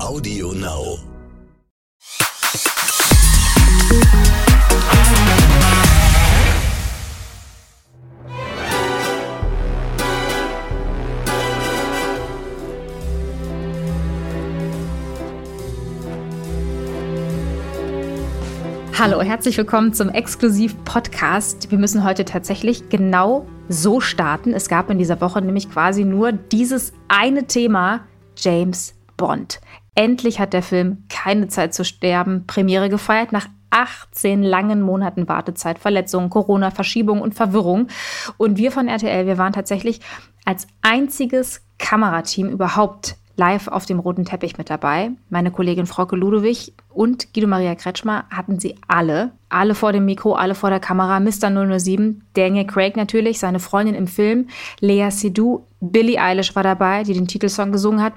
Audio Now. Hallo, herzlich willkommen zum Exklusiv-Podcast. Wir müssen heute tatsächlich genau so starten. Es gab in dieser Woche nämlich quasi nur dieses eine Thema, James Bond. Endlich hat der Film Keine Zeit zu sterben Premiere gefeiert nach 18 langen Monaten Wartezeit, Verletzungen, Corona, Verschiebung und Verwirrung. Und wir von RTL, wir waren tatsächlich als einziges Kamerateam überhaupt live auf dem roten Teppich mit dabei. Meine Kollegin Frauke Ludowig und Guido Maria Kretschmer hatten sie alle. Alle vor dem Mikro, alle vor der Kamera. Mr. 007, Daniel Craig natürlich, seine Freundin im Film, Lea Seydoux, Billie Eilish war dabei, die den Titelsong gesungen hat.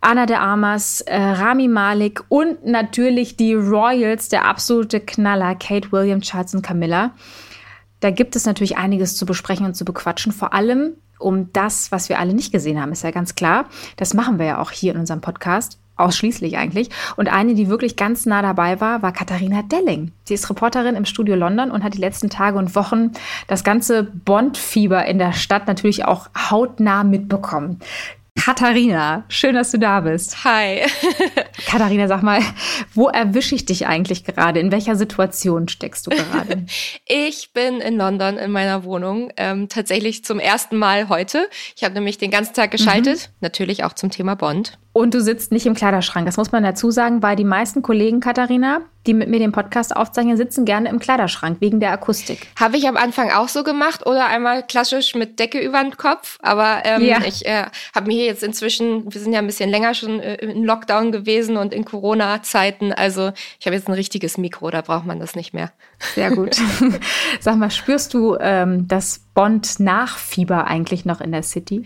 Anna de Armas, äh, Rami Malik und natürlich die Royals, der absolute Knaller, Kate Williams, Charles und Camilla. Da gibt es natürlich einiges zu besprechen und zu bequatschen. Vor allem um das, was wir alle nicht gesehen haben, ist ja ganz klar. Das machen wir ja auch hier in unserem Podcast. Ausschließlich eigentlich. Und eine, die wirklich ganz nah dabei war, war Katharina Delling. Sie ist Reporterin im Studio London und hat die letzten Tage und Wochen das ganze Bond-Fieber in der Stadt natürlich auch hautnah mitbekommen. Katharina, schön, dass du da bist. Hi. Katharina, sag mal, wo erwische ich dich eigentlich gerade? In welcher Situation steckst du gerade? ich bin in London in meiner Wohnung, ähm, tatsächlich zum ersten Mal heute. Ich habe nämlich den ganzen Tag geschaltet, mhm. natürlich auch zum Thema Bond. Und du sitzt nicht im Kleiderschrank. Das muss man dazu sagen, weil die meisten Kollegen, Katharina, die mit mir den Podcast aufzeichnen, sitzen gerne im Kleiderschrank wegen der Akustik. Habe ich am Anfang auch so gemacht oder einmal klassisch mit Decke über den Kopf. Aber ähm, ja. ich äh, habe mir jetzt inzwischen, wir sind ja ein bisschen länger schon äh, in Lockdown gewesen und in Corona-Zeiten. Also ich habe jetzt ein richtiges Mikro, da braucht man das nicht mehr. Sehr gut. Sag mal, spürst du ähm, das Bond-Nachfieber eigentlich noch in der City?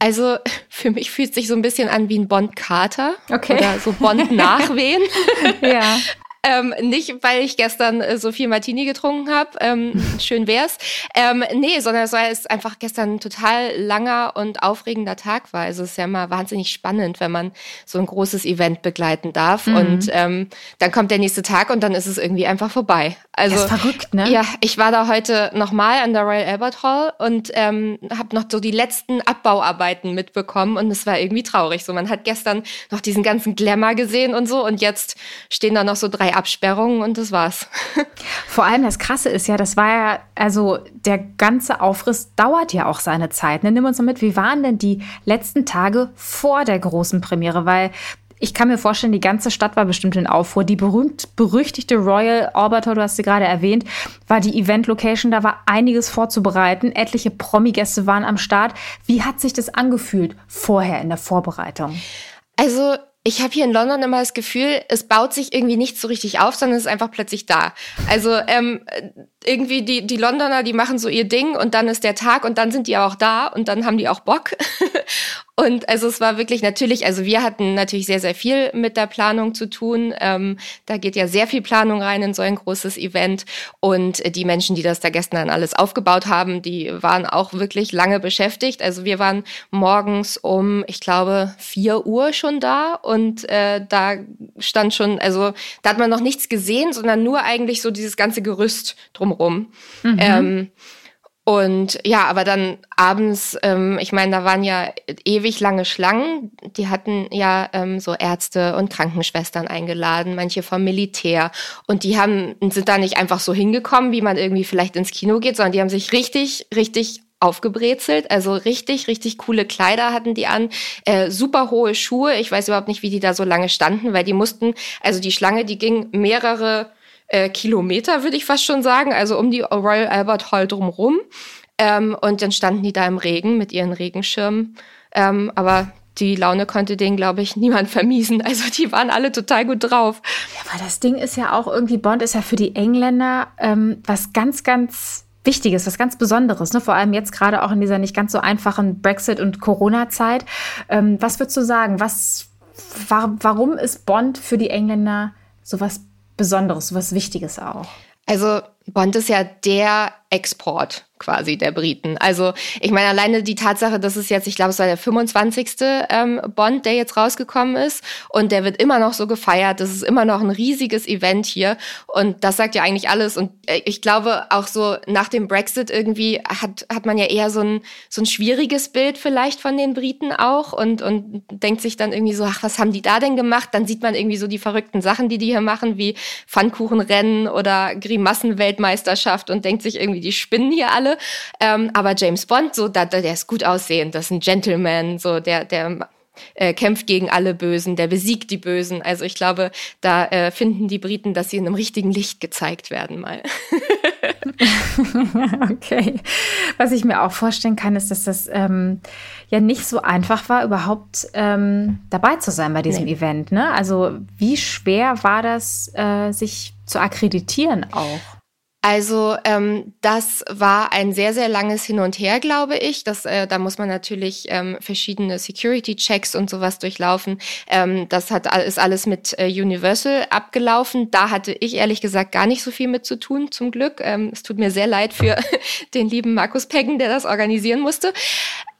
Also für mich fühlt es sich so ein bisschen an wie ein Bond-Kater okay. oder so Bond-Nachwehen. ja. Ähm, nicht, weil ich gestern äh, so viel Martini getrunken habe, ähm, schön wär's. Ähm, nee, sondern es einfach gestern ein total langer und aufregender Tag war. Also es ist ja immer wahnsinnig spannend, wenn man so ein großes Event begleiten darf. Mhm. Und ähm, dann kommt der nächste Tag und dann ist es irgendwie einfach vorbei. Also das ist verrückt, ne? Ja, ich war da heute nochmal an der Royal Albert Hall und ähm, habe noch so die letzten Abbauarbeiten mitbekommen und es war irgendwie traurig. So, man hat gestern noch diesen ganzen Glamour gesehen und so und jetzt stehen da noch so drei Absperrungen und das war's. Vor allem das Krasse ist ja, das war ja, also der ganze Aufriss dauert ja auch seine Zeit. Ne? Nimm uns mal mit, wie waren denn die letzten Tage vor der großen Premiere? Weil ich kann mir vorstellen, die ganze Stadt war bestimmt in Aufruhr. Die berühmt-berüchtigte Royal Hall, du hast sie gerade erwähnt, war die Event-Location. Da war einiges vorzubereiten. Etliche Promi-Gäste waren am Start. Wie hat sich das angefühlt vorher in der Vorbereitung? Also ich habe hier in London immer das Gefühl, es baut sich irgendwie nicht so richtig auf, sondern es ist einfach plötzlich da. Also ähm, irgendwie die, die Londoner, die machen so ihr Ding und dann ist der Tag und dann sind die auch da und dann haben die auch Bock. und also es war wirklich natürlich, also wir hatten natürlich sehr, sehr viel mit der Planung zu tun. Ähm, da geht ja sehr viel Planung rein in so ein großes Event. Und die Menschen, die das da gestern dann alles aufgebaut haben, die waren auch wirklich lange beschäftigt. Also wir waren morgens um, ich glaube, vier Uhr schon da und äh, da stand schon, also da hat man noch nichts gesehen, sondern nur eigentlich so dieses ganze Gerüst drum drumrum. Mhm. Ähm, und ja, aber dann abends, ähm, ich meine, da waren ja ewig lange Schlangen. Die hatten ja ähm, so Ärzte und Krankenschwestern eingeladen, manche vom Militär. Und die haben, sind da nicht einfach so hingekommen, wie man irgendwie vielleicht ins Kino geht, sondern die haben sich richtig, richtig aufgebrezelt. Also richtig, richtig coole Kleider hatten die an, äh, super hohe Schuhe. Ich weiß überhaupt nicht, wie die da so lange standen, weil die mussten, also die Schlange, die ging mehrere äh, Kilometer, würde ich fast schon sagen, also um die Royal Albert Hall drumherum. Ähm, und dann standen die da im Regen mit ihren Regenschirmen. Ähm, aber die Laune konnte denen, glaube ich, niemand vermiesen. Also die waren alle total gut drauf. Ja, aber das Ding ist ja auch irgendwie, Bond ist ja für die Engländer ähm, was ganz, ganz Wichtiges, was ganz Besonderes, ne? vor allem jetzt gerade auch in dieser nicht ganz so einfachen Brexit- und Corona-Zeit. Ähm, was würdest du sagen? Was, war, warum ist Bond für die Engländer so was Besonderes, was Wichtiges auch? Also Bond ist ja der Export quasi der Briten. Also ich meine alleine die Tatsache, dass es jetzt, ich glaube, es war der 25. Ähm, Bond, der jetzt rausgekommen ist und der wird immer noch so gefeiert. Das ist immer noch ein riesiges Event hier und das sagt ja eigentlich alles. Und äh, ich glaube auch so nach dem Brexit irgendwie hat hat man ja eher so ein so ein schwieriges Bild vielleicht von den Briten auch und und denkt sich dann irgendwie so, ach was haben die da denn gemacht? Dann sieht man irgendwie so die verrückten Sachen, die die hier machen, wie Pfannkuchenrennen oder Grimassenweltmeisterschaft und denkt sich irgendwie irgendwie, die spinnen hier alle. Ähm, aber James Bond, so, da, der ist gut aussehend, das ist ein Gentleman, so, der, der äh, kämpft gegen alle Bösen, der besiegt die Bösen. Also ich glaube, da äh, finden die Briten, dass sie in einem richtigen Licht gezeigt werden mal. okay. Was ich mir auch vorstellen kann, ist, dass das ähm, ja nicht so einfach war, überhaupt ähm, dabei zu sein bei diesem nee. Event. Ne? Also wie schwer war das, äh, sich zu akkreditieren auch? Also ähm, das war ein sehr, sehr langes Hin und Her, glaube ich. Das, äh, da muss man natürlich ähm, verschiedene Security-Checks und sowas durchlaufen. Ähm, das hat, ist alles mit äh, Universal abgelaufen. Da hatte ich ehrlich gesagt gar nicht so viel mit zu tun, zum Glück. Ähm, es tut mir sehr leid für den lieben Markus Peggen, der das organisieren musste.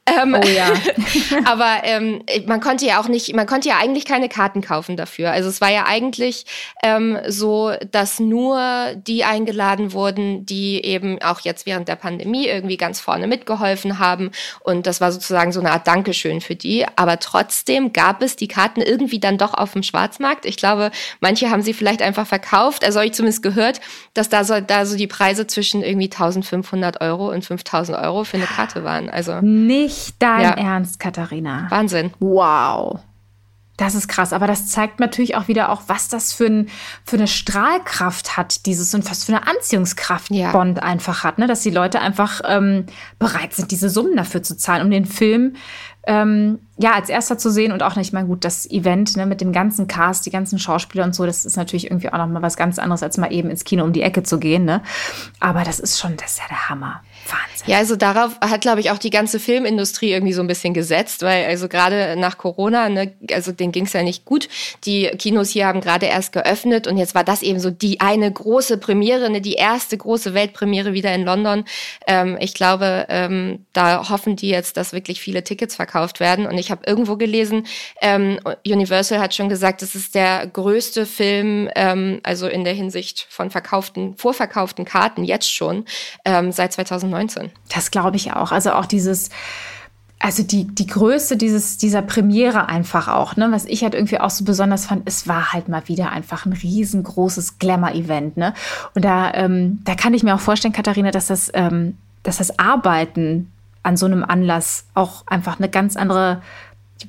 Ähm, oh ja. aber ähm, man konnte ja auch nicht, man konnte ja eigentlich keine Karten kaufen dafür. Also es war ja eigentlich ähm, so, dass nur die eingeladen wurden, die eben auch jetzt während der Pandemie irgendwie ganz vorne mitgeholfen haben. Und das war sozusagen so eine Art Dankeschön für die. Aber trotzdem gab es die Karten irgendwie dann doch auf dem Schwarzmarkt. Ich glaube, manche haben sie vielleicht einfach verkauft. Also habe ich zumindest gehört, dass da so, da so die Preise zwischen irgendwie 1500 Euro und 5000 Euro für eine Karte waren. Also nicht nicht dein ja. Ernst, Katharina. Wahnsinn. Wow. Das ist krass, aber das zeigt natürlich auch wieder auch, was das für, ein, für eine Strahlkraft hat, dieses und was für eine Anziehungskraft ja. Bond einfach hat, ne? dass die Leute einfach ähm, bereit sind, diese Summen dafür zu zahlen, um den Film ähm, ja, als erster zu sehen und auch nicht mal gut, das Event ne, mit dem ganzen Cast, die ganzen Schauspieler und so, das ist natürlich irgendwie auch noch mal was ganz anderes, als mal eben ins Kino um die Ecke zu gehen. Ne? Aber das ist schon, das ist ja der Hammer. Wahnsinn. Ja, also darauf hat, glaube ich, auch die ganze Filmindustrie irgendwie so ein bisschen gesetzt, weil also gerade nach Corona, ne, also denen ging es ja nicht gut. Die Kinos hier haben gerade erst geöffnet und jetzt war das eben so die eine große Premiere, ne, die erste große Weltpremiere wieder in London. Ähm, ich glaube, ähm, da hoffen die jetzt, dass wirklich viele Tickets verkauft werden. Und ich habe irgendwo gelesen, ähm, Universal hat schon gesagt, es ist der größte Film, ähm, also in der Hinsicht von verkauften, vorverkauften Karten jetzt schon ähm, seit 2019. Das glaube ich auch. Also auch dieses also die, die Größe dieses, dieser Premiere einfach auch, ne, was ich halt irgendwie auch so besonders fand, es war halt mal wieder einfach ein riesengroßes Glamour-Event, ne? Und da, ähm, da kann ich mir auch vorstellen, Katharina, dass das, ähm, dass das Arbeiten an so einem Anlass auch einfach eine ganz andere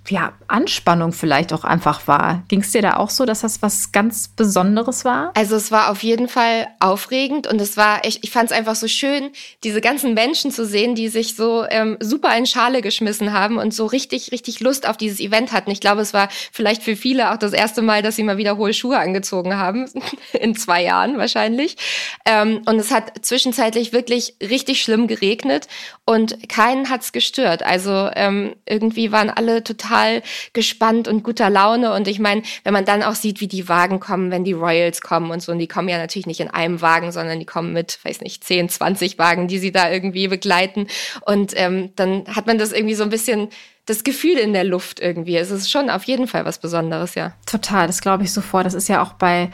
ja, Anspannung vielleicht auch einfach war. Ging es dir da auch so, dass das was ganz Besonderes war? Also es war auf jeden Fall aufregend und es war, ich, ich fand es einfach so schön, diese ganzen Menschen zu sehen, die sich so ähm, super in Schale geschmissen haben und so richtig, richtig Lust auf dieses Event hatten. Ich glaube, es war vielleicht für viele auch das erste Mal, dass sie mal wieder hohe Schuhe angezogen haben, in zwei Jahren wahrscheinlich. Ähm, und es hat zwischenzeitlich wirklich richtig schlimm geregnet und keinen hat's gestört. Also ähm, irgendwie waren alle total total gespannt und guter Laune. Und ich meine, wenn man dann auch sieht, wie die Wagen kommen, wenn die Royals kommen und so, und die kommen ja natürlich nicht in einem Wagen, sondern die kommen mit, weiß nicht, 10, 20 Wagen, die sie da irgendwie begleiten. Und ähm, dann hat man das irgendwie so ein bisschen das Gefühl in der Luft irgendwie. Es ist schon auf jeden Fall was Besonderes, ja. Total, das glaube ich sofort. Das ist ja auch bei,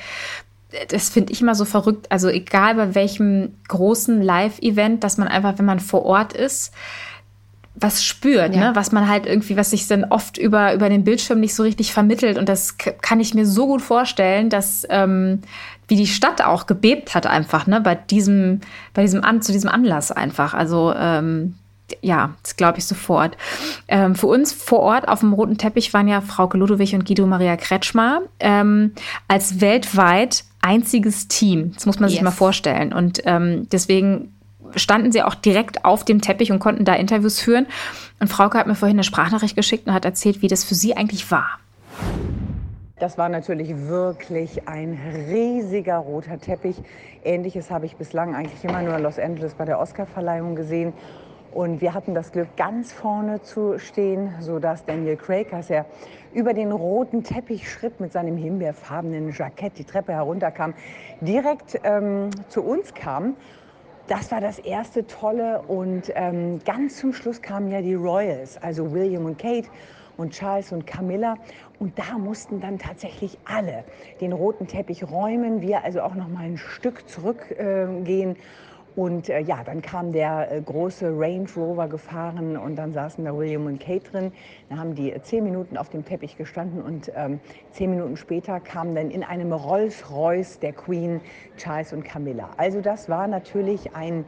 das finde ich immer so verrückt. Also egal bei welchem großen Live-Event, dass man einfach, wenn man vor Ort ist, was spürt, ja. ne? was man halt irgendwie, was sich dann oft über, über den Bildschirm nicht so richtig vermittelt. Und das kann ich mir so gut vorstellen, dass ähm, wie die Stadt auch gebebt hat einfach, ne, bei diesem, bei diesem An, zu diesem Anlass einfach. Also ähm, ja, das glaube ich sofort. Ähm, für uns vor Ort auf dem roten Teppich waren ja Frau Ludowig und Guido Maria Kretschmer ähm, als weltweit einziges Team. Das muss man yes. sich mal vorstellen. Und ähm, deswegen standen sie auch direkt auf dem Teppich und konnten da Interviews führen. Und Frauke hat mir vorhin eine Sprachnachricht geschickt und hat erzählt, wie das für sie eigentlich war. Das war natürlich wirklich ein riesiger roter Teppich. Ähnliches habe ich bislang eigentlich immer nur in Los Angeles bei der Oscarverleihung gesehen. Und wir hatten das Glück, ganz vorne zu stehen, sodass Daniel Craig, als er über den roten Teppich schritt mit seinem himbeerfarbenen Jackett die Treppe herunterkam, direkt ähm, zu uns kam. Das war das erste Tolle. Und ähm, ganz zum Schluss kamen ja die Royals, also William und Kate und Charles und Camilla. Und da mussten dann tatsächlich alle den roten Teppich räumen. Wir also auch noch mal ein Stück zurückgehen. Äh, und äh, ja, dann kam der äh, große Range Rover gefahren und dann saßen da William und Kate drin. Dann haben die äh, zehn Minuten auf dem Teppich gestanden und ähm, zehn Minuten später kamen dann in einem Rolls-Royce der Queen Charles und Camilla. Also das war natürlich ein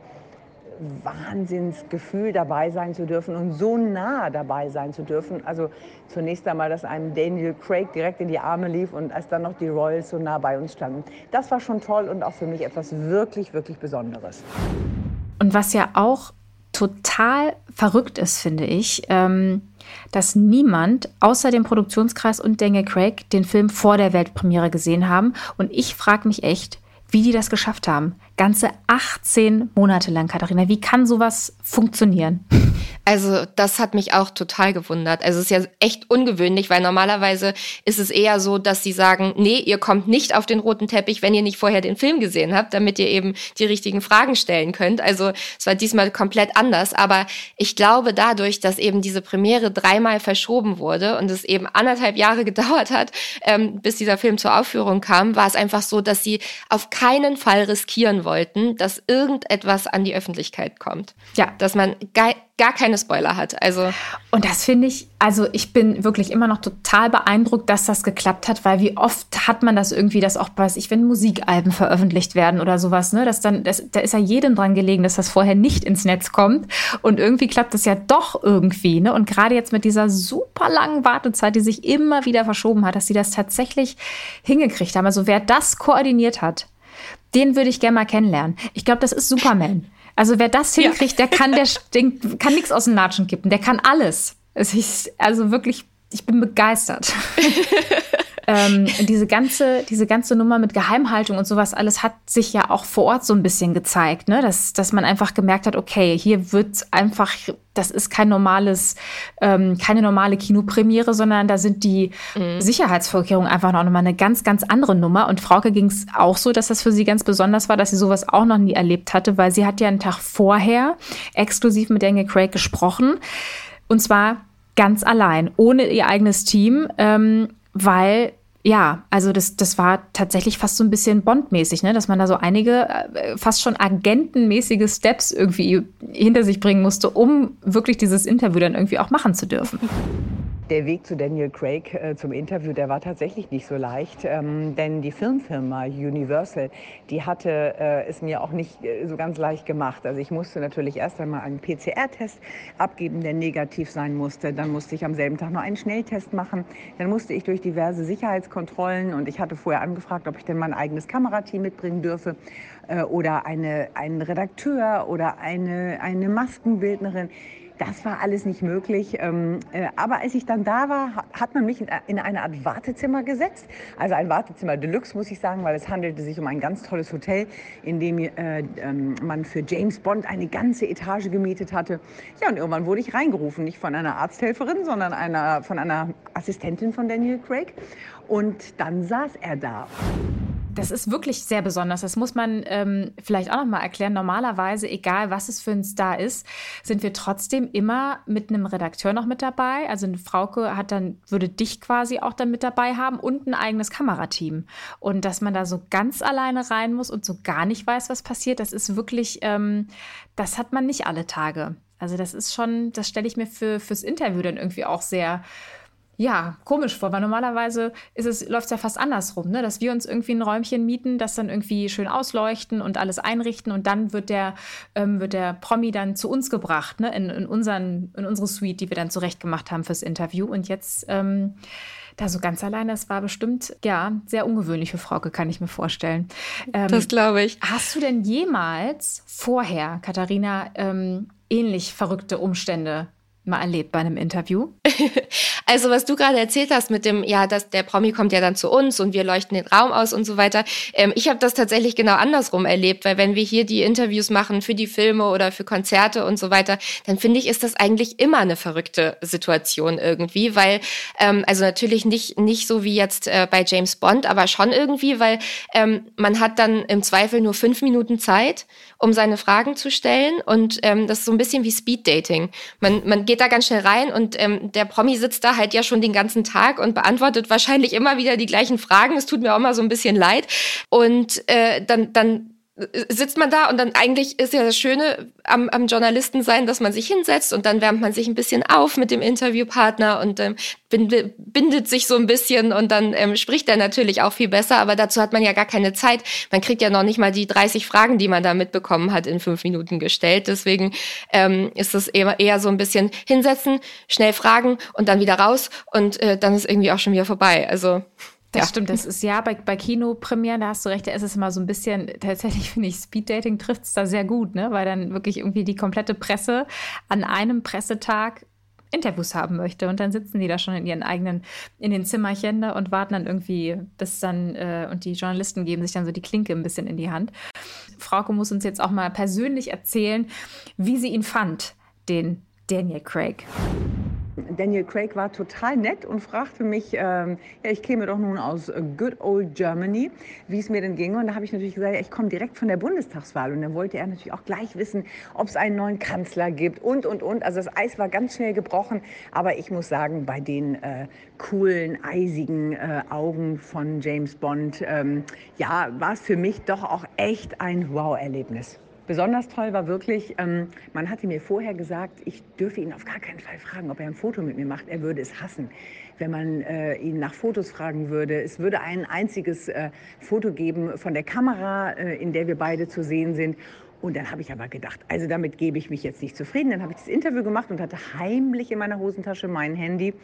Wahnsinnsgefühl dabei sein zu dürfen und so nah dabei sein zu dürfen. Also zunächst einmal, dass einem Daniel Craig direkt in die Arme lief und als dann noch die Royals so nah bei uns standen. Das war schon toll und auch für mich etwas wirklich, wirklich Besonderes. Und was ja auch total verrückt ist, finde ich, ähm, dass niemand außer dem Produktionskreis und Daniel Craig den Film vor der Weltpremiere gesehen haben. Und ich frage mich echt, wie die das geschafft haben. Ganze 18 Monate lang, Katharina. Wie kann sowas funktionieren? Also das hat mich auch total gewundert. Also es ist ja echt ungewöhnlich, weil normalerweise ist es eher so, dass sie sagen, nee, ihr kommt nicht auf den roten Teppich, wenn ihr nicht vorher den Film gesehen habt, damit ihr eben die richtigen Fragen stellen könnt. Also es war diesmal komplett anders. Aber ich glaube dadurch, dass eben diese Premiere dreimal verschoben wurde und es eben anderthalb Jahre gedauert hat, ähm, bis dieser Film zur Aufführung kam, war es einfach so, dass sie auf keinen Fall riskieren wollten, dass irgendetwas an die Öffentlichkeit kommt. Ja. Dass man gar keine Spoiler hat. Also und das finde ich, also ich bin wirklich immer noch total beeindruckt, dass das geklappt hat, weil wie oft hat man das irgendwie, dass auch weiß ich, wenn Musikalben veröffentlicht werden oder sowas, ne, dass dann das, da ist ja jedem dran gelegen, dass das vorher nicht ins Netz kommt und irgendwie klappt das ja doch irgendwie, ne? Und gerade jetzt mit dieser super langen Wartezeit, die sich immer wieder verschoben hat, dass sie das tatsächlich hingekriegt haben. Also wer das koordiniert hat, den würde ich gerne mal kennenlernen. Ich glaube, das ist Superman. Also wer das hinkriegt, ja. der kann, der kann nichts aus dem Latschen kippen. Der kann alles. Es ist also wirklich, ich bin begeistert. ähm, diese ganze, diese ganze Nummer mit Geheimhaltung und sowas alles hat sich ja auch vor Ort so ein bisschen gezeigt, ne? dass, dass man einfach gemerkt hat, okay, hier wird einfach, das ist kein normales, ähm, keine normale Kinopremiere, sondern da sind die mhm. Sicherheitsvorkehrungen einfach noch mal eine ganz, ganz andere Nummer. Und Frauke ging es auch so, dass das für sie ganz besonders war, dass sie sowas auch noch nie erlebt hatte, weil sie hat ja einen Tag vorher exklusiv mit Daniel Craig gesprochen. Und zwar ganz allein, ohne ihr eigenes Team, ähm, weil ja, also das, das war tatsächlich fast so ein bisschen Bond-mäßig, ne? dass man da so einige äh, fast schon agentenmäßige Steps irgendwie hinter sich bringen musste, um wirklich dieses Interview dann irgendwie auch machen zu dürfen der Weg zu Daniel Craig äh, zum Interview, der war tatsächlich nicht so leicht, ähm, denn die Filmfirma Universal, die hatte äh, es mir auch nicht äh, so ganz leicht gemacht. Also ich musste natürlich erst einmal einen PCR-Test abgeben, der negativ sein musste. Dann musste ich am selben Tag noch einen Schnelltest machen. Dann musste ich durch diverse Sicherheitskontrollen und ich hatte vorher angefragt, ob ich denn mein eigenes Kamerateam mitbringen dürfe äh, oder eine, einen Redakteur oder eine, eine Maskenbildnerin. Das war alles nicht möglich. Ähm, äh, aber als ich dann da war, hat man mich in eine Art Wartezimmer gesetzt. Also ein Wartezimmer Deluxe, muss ich sagen, weil es handelte sich um ein ganz tolles Hotel, in dem äh, ähm, man für James Bond eine ganze Etage gemietet hatte. Ja, und irgendwann wurde ich reingerufen, nicht von einer Arzthelferin, sondern einer, von einer Assistentin von Daniel Craig. Und dann saß er da. Das ist wirklich sehr besonders. Das muss man ähm, vielleicht auch noch mal erklären. Normalerweise, egal was es für ein Star ist, sind wir trotzdem immer mit einem Redakteur noch mit dabei. Also eine Frauke hat dann, würde dich quasi auch dann mit dabei haben und ein eigenes Kamerateam. Und dass man da so ganz alleine rein muss und so gar nicht weiß, was passiert, das ist wirklich, ähm, das hat man nicht alle Tage. Also das ist schon, das stelle ich mir für, fürs Interview dann irgendwie auch sehr ja, komisch vor, weil normalerweise ist es, läuft es ja fast andersrum, ne? dass wir uns irgendwie ein Räumchen mieten, das dann irgendwie schön ausleuchten und alles einrichten und dann wird der, ähm, wird der Promi dann zu uns gebracht, ne? in, in, unseren, in unsere Suite, die wir dann zurechtgemacht haben fürs Interview. Und jetzt ähm, da so ganz alleine, das war bestimmt, ja, sehr ungewöhnlich für Frauke, kann ich mir vorstellen. Ähm, das glaube ich. Hast du denn jemals vorher, Katharina, ähm, ähnlich verrückte Umstände mal erlebt bei einem Interview? Also was du gerade erzählt hast mit dem, ja, dass der Promi kommt ja dann zu uns und wir leuchten den Raum aus und so weiter. Ähm, ich habe das tatsächlich genau andersrum erlebt, weil wenn wir hier die Interviews machen für die Filme oder für Konzerte und so weiter, dann finde ich, ist das eigentlich immer eine verrückte Situation irgendwie, weil ähm, also natürlich nicht nicht so wie jetzt äh, bei James Bond, aber schon irgendwie, weil ähm, man hat dann im Zweifel nur fünf Minuten Zeit, um seine Fragen zu stellen und ähm, das ist so ein bisschen wie Speed Dating. Man man geht da ganz schnell rein und ähm, der Promi sitzt da halt ja schon den ganzen Tag und beantwortet wahrscheinlich immer wieder die gleichen Fragen. Es tut mir auch mal so ein bisschen leid. Und äh, dann, dann sitzt man da und dann eigentlich ist ja das Schöne am, am Journalisten sein, dass man sich hinsetzt und dann wärmt man sich ein bisschen auf mit dem Interviewpartner und ähm, bindet, sich so ein bisschen und dann ähm, spricht er natürlich auch viel besser, aber dazu hat man ja gar keine Zeit. Man kriegt ja noch nicht mal die 30 Fragen, die man da mitbekommen hat, in fünf Minuten gestellt. Deswegen ähm, ist es eher, eher so ein bisschen hinsetzen, schnell fragen und dann wieder raus und äh, dann ist irgendwie auch schon wieder vorbei. Also das ja. stimmt, das ist ja bei, bei Kinopremieren, da hast du recht, da ist es immer so ein bisschen, tatsächlich finde ich, Speeddating trifft es da sehr gut, ne? Weil dann wirklich irgendwie die komplette Presse an einem Pressetag Interviews haben möchte. Und dann sitzen die da schon in ihren eigenen, in den Zimmerchen da und warten dann irgendwie, bis dann, äh, und die Journalisten geben sich dann so die Klinke ein bisschen in die Hand. Frauke muss uns jetzt auch mal persönlich erzählen, wie sie ihn fand, den Daniel Craig. Daniel Craig war total nett und fragte mich, ähm, ja, ich käme doch nun aus äh, Good Old Germany, wie es mir denn ginge. Und da habe ich natürlich gesagt, ja, ich komme direkt von der Bundestagswahl. Und dann wollte er natürlich auch gleich wissen, ob es einen neuen Kanzler gibt und, und, und. Also das Eis war ganz schnell gebrochen. Aber ich muss sagen, bei den äh, coolen, eisigen äh, Augen von James Bond, ähm, ja, war es für mich doch auch echt ein Wow-Erlebnis. Besonders toll war wirklich, ähm, man hatte mir vorher gesagt, ich dürfe ihn auf gar keinen Fall fragen, ob er ein Foto mit mir macht. Er würde es hassen, wenn man äh, ihn nach Fotos fragen würde. Es würde ein einziges äh, Foto geben von der Kamera, äh, in der wir beide zu sehen sind. Und dann habe ich aber gedacht, also damit gebe ich mich jetzt nicht zufrieden. Dann habe ich das Interview gemacht und hatte heimlich in meiner Hosentasche mein Handy.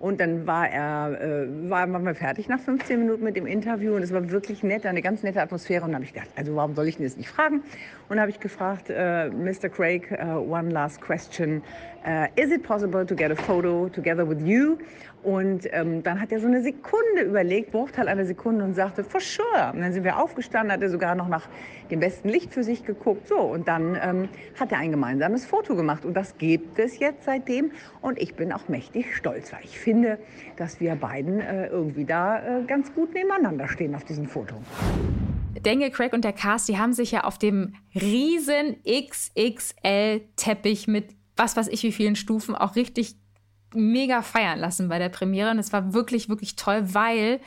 Und dann war er, äh, war, waren wir fertig nach 15 Minuten mit dem Interview. Und es war wirklich nett, eine ganz nette Atmosphäre. Und dann habe ich gedacht, also warum soll ich ihn jetzt nicht fragen? Und dann habe ich gefragt, äh, Mr. Craig, uh, one last question. Uh, is it possible to get a photo together with you? Und ähm, dann hat er so eine Sekunde überlegt, Bruchteil einer Sekunde und sagte, for sure. Und dann sind wir aufgestanden, hat er sogar noch nach dem besten Licht für sich geguckt. So, und dann ähm, hat er ein gemeinsames Foto gemacht. Und das gibt es jetzt seitdem. Und ich bin auch mächtig stolz, weil ich finde, dass wir beiden äh, irgendwie da äh, ganz gut nebeneinander stehen auf diesem Foto. Daniel Craig und der Cast, die haben sich ja auf dem riesen XXL-Teppich mit was weiß ich wie vielen Stufen auch richtig mega feiern lassen bei der Premiere. Und es war wirklich, wirklich toll, weil,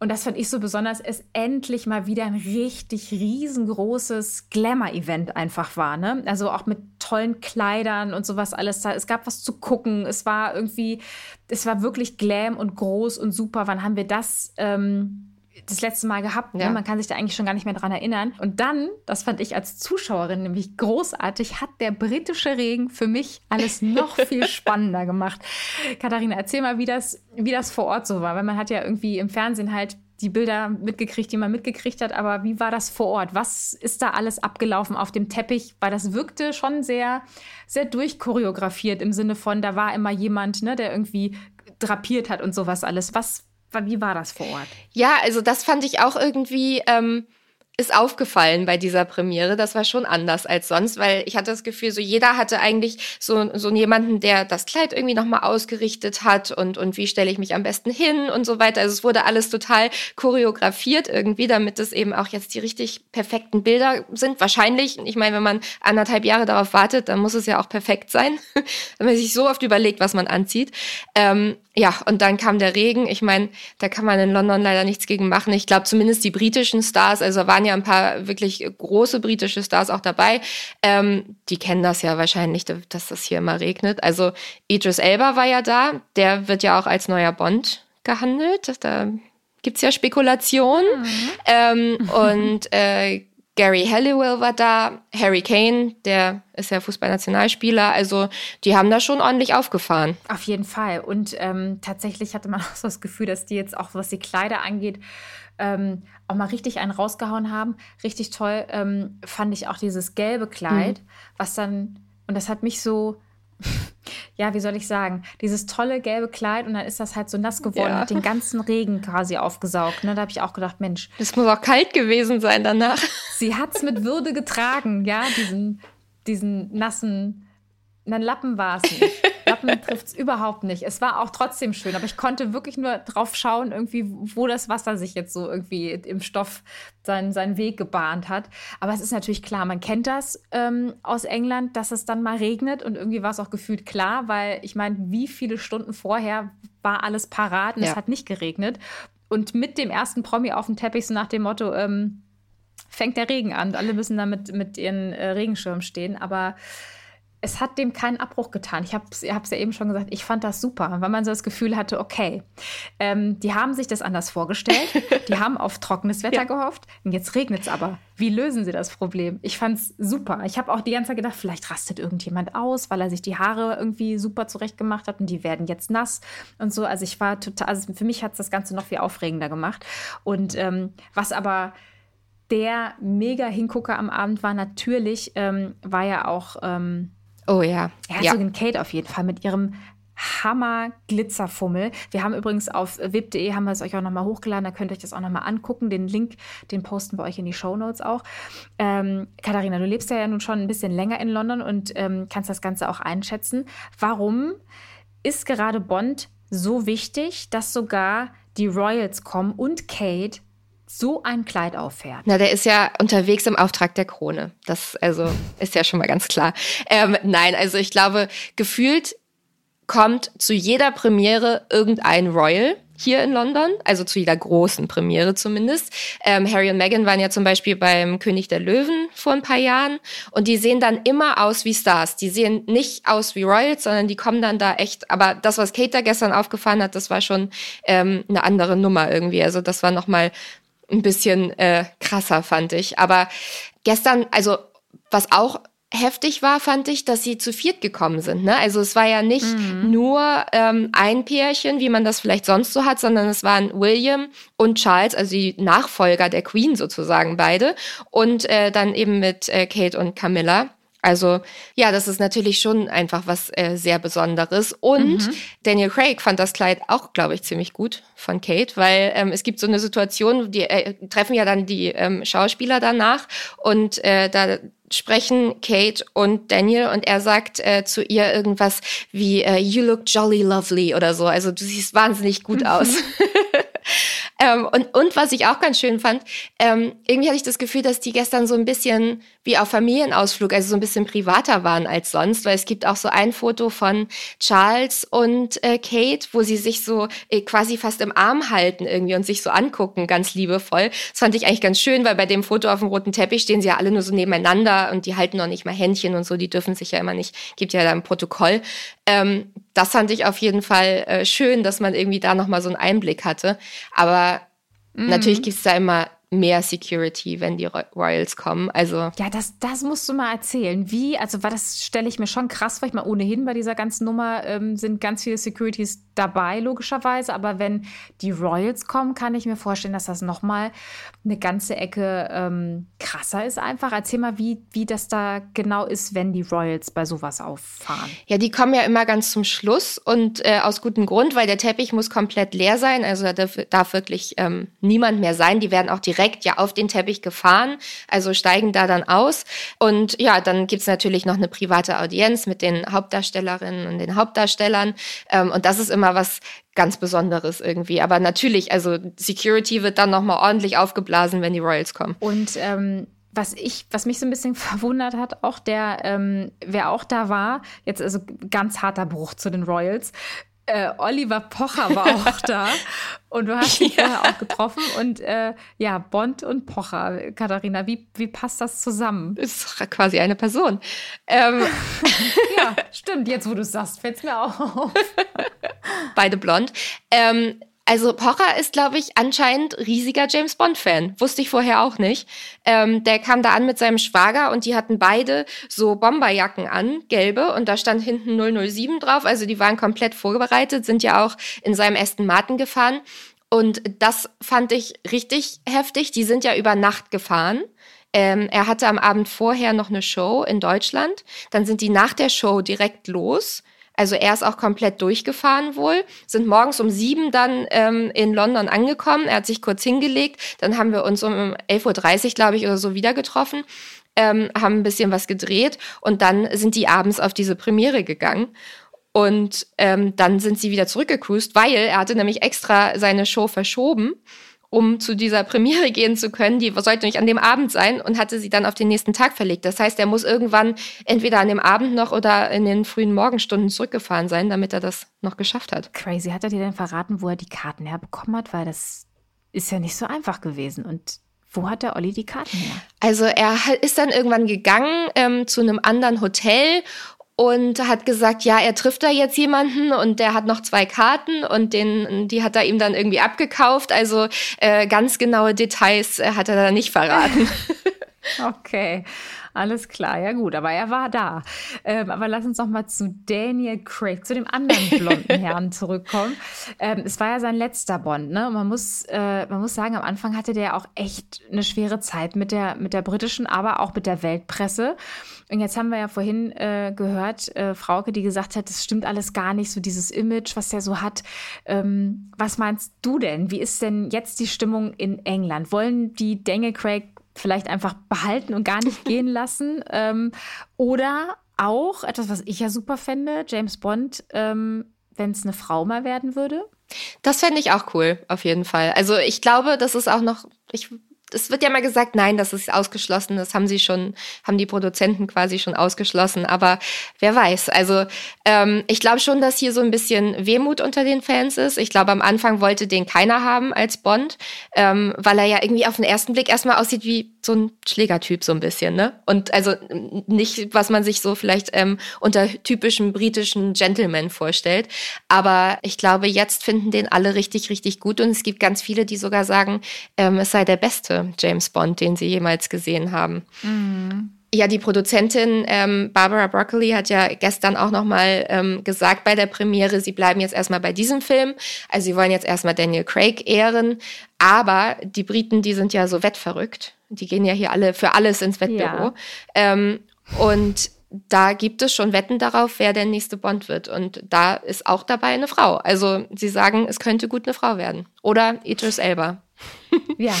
und das fand ich so besonders, es endlich mal wieder ein richtig riesengroßes Glamour-Event einfach war. Ne? Also auch mit tollen Kleidern und sowas alles da. Es gab was zu gucken. Es war irgendwie, es war wirklich glam und groß und super. Wann haben wir das? Ähm, das letzte Mal gehabt. Ne? Ja. Man kann sich da eigentlich schon gar nicht mehr dran erinnern. Und dann, das fand ich als Zuschauerin nämlich großartig, hat der britische Regen für mich alles noch viel spannender gemacht. Katharina, erzähl mal, wie das, wie das vor Ort so war. Weil man hat ja irgendwie im Fernsehen halt die Bilder mitgekriegt, die man mitgekriegt hat. Aber wie war das vor Ort? Was ist da alles abgelaufen auf dem Teppich? Weil das wirkte schon sehr, sehr durchchoreografiert im Sinne von, da war immer jemand, ne, der irgendwie drapiert hat und sowas alles. Was, wie war das vor Ort? Ja, also das fand ich auch irgendwie ähm, ist aufgefallen bei dieser Premiere. Das war schon anders als sonst, weil ich hatte das Gefühl, so jeder hatte eigentlich so, so jemanden, der das Kleid irgendwie nochmal ausgerichtet hat und, und wie stelle ich mich am besten hin und so weiter. Also es wurde alles total choreografiert irgendwie, damit es eben auch jetzt die richtig perfekten Bilder sind. Wahrscheinlich, ich meine, wenn man anderthalb Jahre darauf wartet, dann muss es ja auch perfekt sein. wenn man sich so oft überlegt, was man anzieht. Ähm, ja, und dann kam der Regen. Ich meine, da kann man in London leider nichts gegen machen. Ich glaube, zumindest die britischen Stars, also waren ja ein paar wirklich große britische Stars auch dabei. Ähm, die kennen das ja wahrscheinlich, dass das hier immer regnet. Also Idris Elba war ja da. Der wird ja auch als neuer Bond gehandelt. Da gibt's ja Spekulationen. Mhm. Ähm, und äh, Gary Halliwell war da, Harry Kane, der ist ja Fußballnationalspieler. Also die haben da schon ordentlich aufgefahren. Auf jeden Fall. Und ähm, tatsächlich hatte man auch so das Gefühl, dass die jetzt auch, was die Kleider angeht, ähm, auch mal richtig einen rausgehauen haben. Richtig toll ähm, fand ich auch dieses gelbe Kleid, mhm. was dann, und das hat mich so ja, wie soll ich sagen, dieses tolle gelbe Kleid und dann ist das halt so nass geworden, ja. hat den ganzen Regen quasi aufgesaugt. Ne? Da habe ich auch gedacht, Mensch. Das muss auch kalt gewesen sein danach. Sie hat es mit Würde getragen, ja, diesen, diesen nassen, einen Lappen war es nicht. Lappen trifft es überhaupt nicht. Es war auch trotzdem schön, aber ich konnte wirklich nur drauf schauen, irgendwie, wo das Wasser sich jetzt so irgendwie im Stoff seinen, seinen Weg gebahnt hat. Aber es ist natürlich klar, man kennt das ähm, aus England, dass es dann mal regnet und irgendwie war es auch gefühlt klar, weil ich meine, wie viele Stunden vorher war alles parat und ja. es hat nicht geregnet. Und mit dem ersten Promi auf dem Teppich, so nach dem Motto, ähm, fängt der Regen an. Alle müssen da mit, mit ihren äh, Regenschirmen stehen. Aber es hat dem keinen Abbruch getan. Ich habe es ja eben schon gesagt, ich fand das super, weil man so das Gefühl hatte, okay, ähm, die haben sich das anders vorgestellt, die haben auf trockenes Wetter ja. gehofft und jetzt regnet es aber. Wie lösen sie das Problem? Ich fand es super. Ich habe auch die ganze Zeit gedacht, vielleicht rastet irgendjemand aus, weil er sich die Haare irgendwie super zurechtgemacht hat und die werden jetzt nass und so. Also ich war total, also für mich hat es das Ganze noch viel aufregender gemacht. Und ähm, was aber der mega Hingucker am Abend war, natürlich ähm, war ja auch ähm, Oh ja. Herzogin ja. Kate auf jeden Fall mit ihrem Hammer Glitzerfummel. Wir haben übrigens auf wip.de haben wir es euch auch nochmal hochgeladen, da könnt ihr euch das auch nochmal angucken. Den Link, den posten wir euch in die Show Notes auch. Ähm, Katharina, du lebst ja nun schon ein bisschen länger in London und ähm, kannst das Ganze auch einschätzen. Warum ist gerade Bond so wichtig, dass sogar die Royals kommen und Kate so ein Kleid auffährt. Na, der ist ja unterwegs im Auftrag der Krone. Das also ist ja schon mal ganz klar. Ähm, nein, also ich glaube, gefühlt kommt zu jeder Premiere irgendein Royal hier in London, also zu jeder großen Premiere zumindest. Ähm, Harry und Meghan waren ja zum Beispiel beim König der Löwen vor ein paar Jahren und die sehen dann immer aus wie Stars. Die sehen nicht aus wie Royals, sondern die kommen dann da echt. Aber das, was Kate da gestern aufgefahren hat, das war schon ähm, eine andere Nummer irgendwie. Also das war noch mal ein bisschen äh, krasser, fand ich. Aber gestern, also was auch heftig war, fand ich, dass sie zu viert gekommen sind. Ne? Also es war ja nicht mhm. nur ähm, ein Pärchen, wie man das vielleicht sonst so hat, sondern es waren William und Charles, also die Nachfolger der Queen sozusagen beide. Und äh, dann eben mit äh, Kate und Camilla. Also ja, das ist natürlich schon einfach was äh, sehr Besonderes. Und mhm. Daniel Craig fand das Kleid auch, glaube ich, ziemlich gut von Kate, weil ähm, es gibt so eine Situation, die äh, treffen ja dann die ähm, Schauspieler danach und äh, da sprechen Kate und Daniel und er sagt äh, zu ihr irgendwas wie äh, You look jolly lovely oder so. Also du siehst wahnsinnig gut mhm. aus. ähm, und, und was ich auch ganz schön fand, ähm, irgendwie hatte ich das Gefühl, dass die gestern so ein bisschen wie auf Familienausflug, also so ein bisschen privater waren als sonst, weil es gibt auch so ein Foto von Charles und äh, Kate, wo sie sich so äh, quasi fast im Arm halten irgendwie und sich so angucken, ganz liebevoll. Das fand ich eigentlich ganz schön, weil bei dem Foto auf dem roten Teppich stehen sie ja alle nur so nebeneinander und die halten noch nicht mal Händchen und so, die dürfen sich ja immer nicht, gibt ja da ein Protokoll. Ähm, das fand ich auf jeden Fall äh, schön, dass man irgendwie da nochmal so einen Einblick hatte. Aber mhm. natürlich gibt's da immer mehr Security, wenn die Royals kommen. Also ja, das, das musst du mal erzählen. Wie, also war das stelle ich mir schon krass vor. Ich mal ohnehin bei dieser ganzen Nummer ähm, sind ganz viele Securities dabei, logischerweise. Aber wenn die Royals kommen, kann ich mir vorstellen, dass das nochmal eine ganze Ecke ähm, krasser ist einfach. Erzähl mal, wie, wie das da genau ist, wenn die Royals bei sowas auffahren. Ja, die kommen ja immer ganz zum Schluss und äh, aus gutem Grund, weil der Teppich muss komplett leer sein. Also da darf, darf wirklich ähm, niemand mehr sein. Die werden auch direkt ja auf den Teppich gefahren, also steigen da dann aus. Und ja, dann gibt's natürlich noch eine private Audienz mit den Hauptdarstellerinnen und den Hauptdarstellern. Ähm, und das ist immer immer was ganz Besonderes irgendwie. Aber natürlich, also Security wird dann nochmal ordentlich aufgeblasen, wenn die Royals kommen. Und ähm, was ich, was mich so ein bisschen verwundert hat, auch der, ähm, wer auch da war, jetzt also ganz harter Bruch zu den Royals, äh, Oliver Pocher war auch da und du hast ihn ja. vorher auch getroffen und äh, ja, Bond und Pocher. Katharina, wie, wie passt das zusammen? Ist quasi eine Person. Ähm. ja, stimmt. Jetzt, wo du es sagst, fällt es mir auch auf. Beide blond. Ähm, also Pocher ist, glaube ich, anscheinend riesiger James Bond-Fan. Wusste ich vorher auch nicht. Ähm, der kam da an mit seinem Schwager und die hatten beide so Bomberjacken an, gelbe, und da stand hinten 007 drauf. Also die waren komplett vorbereitet, sind ja auch in seinem Aston Martin gefahren. Und das fand ich richtig heftig. Die sind ja über Nacht gefahren. Ähm, er hatte am Abend vorher noch eine Show in Deutschland. Dann sind die nach der Show direkt los Also er ist auch komplett durchgefahren wohl, sind morgens um sieben dann ähm, in London angekommen. Er hat sich kurz hingelegt. Dann haben wir uns um 11.30 Uhr, glaube ich, oder so wieder getroffen, ähm, haben ein bisschen was gedreht und dann sind die abends auf diese Premiere gegangen. Und ähm, dann sind sie wieder zurückgecruised, weil er hatte nämlich extra seine Show verschoben um zu dieser Premiere gehen zu können. Die sollte nicht an dem Abend sein und hatte sie dann auf den nächsten Tag verlegt. Das heißt, er muss irgendwann entweder an dem Abend noch oder in den frühen Morgenstunden zurückgefahren sein, damit er das noch geschafft hat. Crazy. Hat er dir denn verraten, wo er die Karten herbekommen hat? Weil das ist ja nicht so einfach gewesen. Und wo hat der Olli die Karten her? Also er ist dann irgendwann gegangen ähm, zu einem anderen Hotel und hat gesagt, ja, er trifft da jetzt jemanden und der hat noch zwei Karten und den, die hat er ihm dann irgendwie abgekauft. Also äh, ganz genaue Details äh, hat er da nicht verraten. okay. Alles klar, ja gut, aber er war da. Ähm, aber lass uns noch mal zu Daniel Craig, zu dem anderen blonden Herrn zurückkommen. Ähm, es war ja sein letzter Bond, ne? Und man muss, äh, man muss sagen, am Anfang hatte der auch echt eine schwere Zeit mit der, mit der britischen, aber auch mit der Weltpresse. Und jetzt haben wir ja vorhin äh, gehört, äh, Frauke, die gesagt hat, das stimmt alles gar nicht, so dieses Image, was der so hat. Ähm, was meinst du denn? Wie ist denn jetzt die Stimmung in England? Wollen die Daniel Craig vielleicht einfach behalten und gar nicht gehen lassen. Ähm, oder auch etwas, was ich ja super fände, James Bond, ähm, wenn es eine Frau mal werden würde. Das fände ich auch cool, auf jeden Fall. Also ich glaube, das ist auch noch, ich es wird ja mal gesagt, nein, das ist ausgeschlossen. Das haben sie schon, haben die Produzenten quasi schon ausgeschlossen. Aber wer weiß. Also ähm, ich glaube schon, dass hier so ein bisschen Wehmut unter den Fans ist. Ich glaube, am Anfang wollte den keiner haben als Bond, ähm, weil er ja irgendwie auf den ersten Blick erstmal aussieht wie so ein Schlägertyp so ein bisschen, ne? Und also nicht, was man sich so vielleicht ähm, unter typischen britischen Gentlemen vorstellt. Aber ich glaube, jetzt finden den alle richtig, richtig gut. Und es gibt ganz viele, die sogar sagen, ähm, es sei der beste James Bond, den Sie jemals gesehen haben. Mhm. Ja, die Produzentin ähm, Barbara Broccoli hat ja gestern auch nochmal ähm, gesagt bei der Premiere, sie bleiben jetzt erstmal bei diesem Film. Also sie wollen jetzt erstmal Daniel Craig ehren. Aber die Briten, die sind ja so wettverrückt. Die gehen ja hier alle für alles ins Wettbüro. Ja. Ähm, und da gibt es schon Wetten darauf, wer der nächste Bond wird. Und da ist auch dabei eine Frau. Also sie sagen, es könnte gut eine Frau werden. Oder Idris Elba. ja,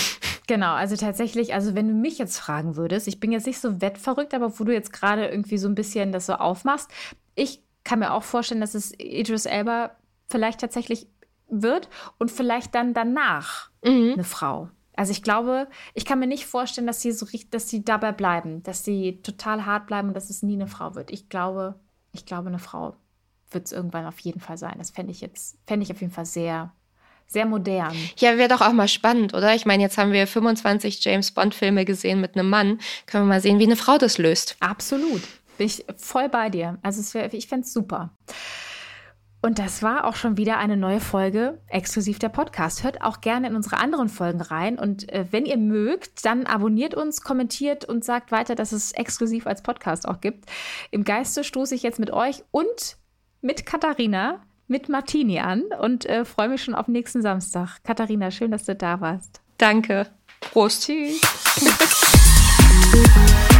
genau. Also tatsächlich, also wenn du mich jetzt fragen würdest, ich bin jetzt nicht so wettverrückt, aber wo du jetzt gerade irgendwie so ein bisschen das so aufmachst, ich kann mir auch vorstellen, dass es Idris Elba vielleicht tatsächlich wird und vielleicht dann danach mhm. eine Frau. Also ich glaube, ich kann mir nicht vorstellen, dass sie so dass sie dabei bleiben, dass sie total hart bleiben und dass es nie eine Frau wird. Ich glaube, ich glaube, eine Frau wird es irgendwann auf jeden Fall sein. Das fände ich jetzt, fände ich auf jeden Fall sehr, sehr modern. Ja, wäre doch auch mal spannend, oder? Ich meine, jetzt haben wir 25 James Bond-Filme gesehen mit einem Mann. Können wir mal sehen, wie eine Frau das löst. Absolut. Bin ich voll bei dir. Also wär, ich fände es super. Und das war auch schon wieder eine neue Folge exklusiv der Podcast. Hört auch gerne in unsere anderen Folgen rein. Und äh, wenn ihr mögt, dann abonniert uns, kommentiert und sagt weiter, dass es exklusiv als Podcast auch gibt. Im Geiste stoße ich jetzt mit euch und mit Katharina, mit Martini an und äh, freue mich schon auf nächsten Samstag. Katharina, schön, dass du da warst. Danke. Prost. Tschüss.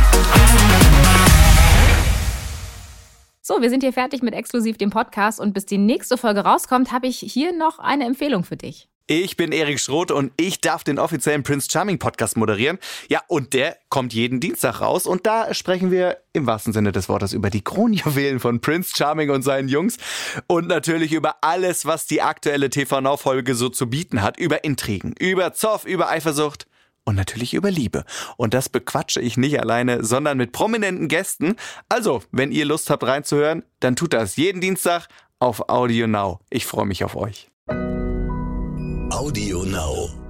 So, wir sind hier fertig mit exklusiv dem Podcast. Und bis die nächste Folge rauskommt, habe ich hier noch eine Empfehlung für dich. Ich bin Erik Schroth und ich darf den offiziellen Prince Charming Podcast moderieren. Ja, und der kommt jeden Dienstag raus. Und da sprechen wir im wahrsten Sinne des Wortes über die Kronjuwelen von Prince Charming und seinen Jungs. Und natürlich über alles, was die aktuelle TV-Folge so zu bieten hat, über Intrigen, über Zoff, über Eifersucht und natürlich über Liebe. Und das bequatsche ich nicht alleine, sondern mit prominenten Gästen. Also, wenn ihr Lust habt reinzuhören, dann tut das jeden Dienstag auf Audio Now. Ich freue mich auf euch. Audio Now.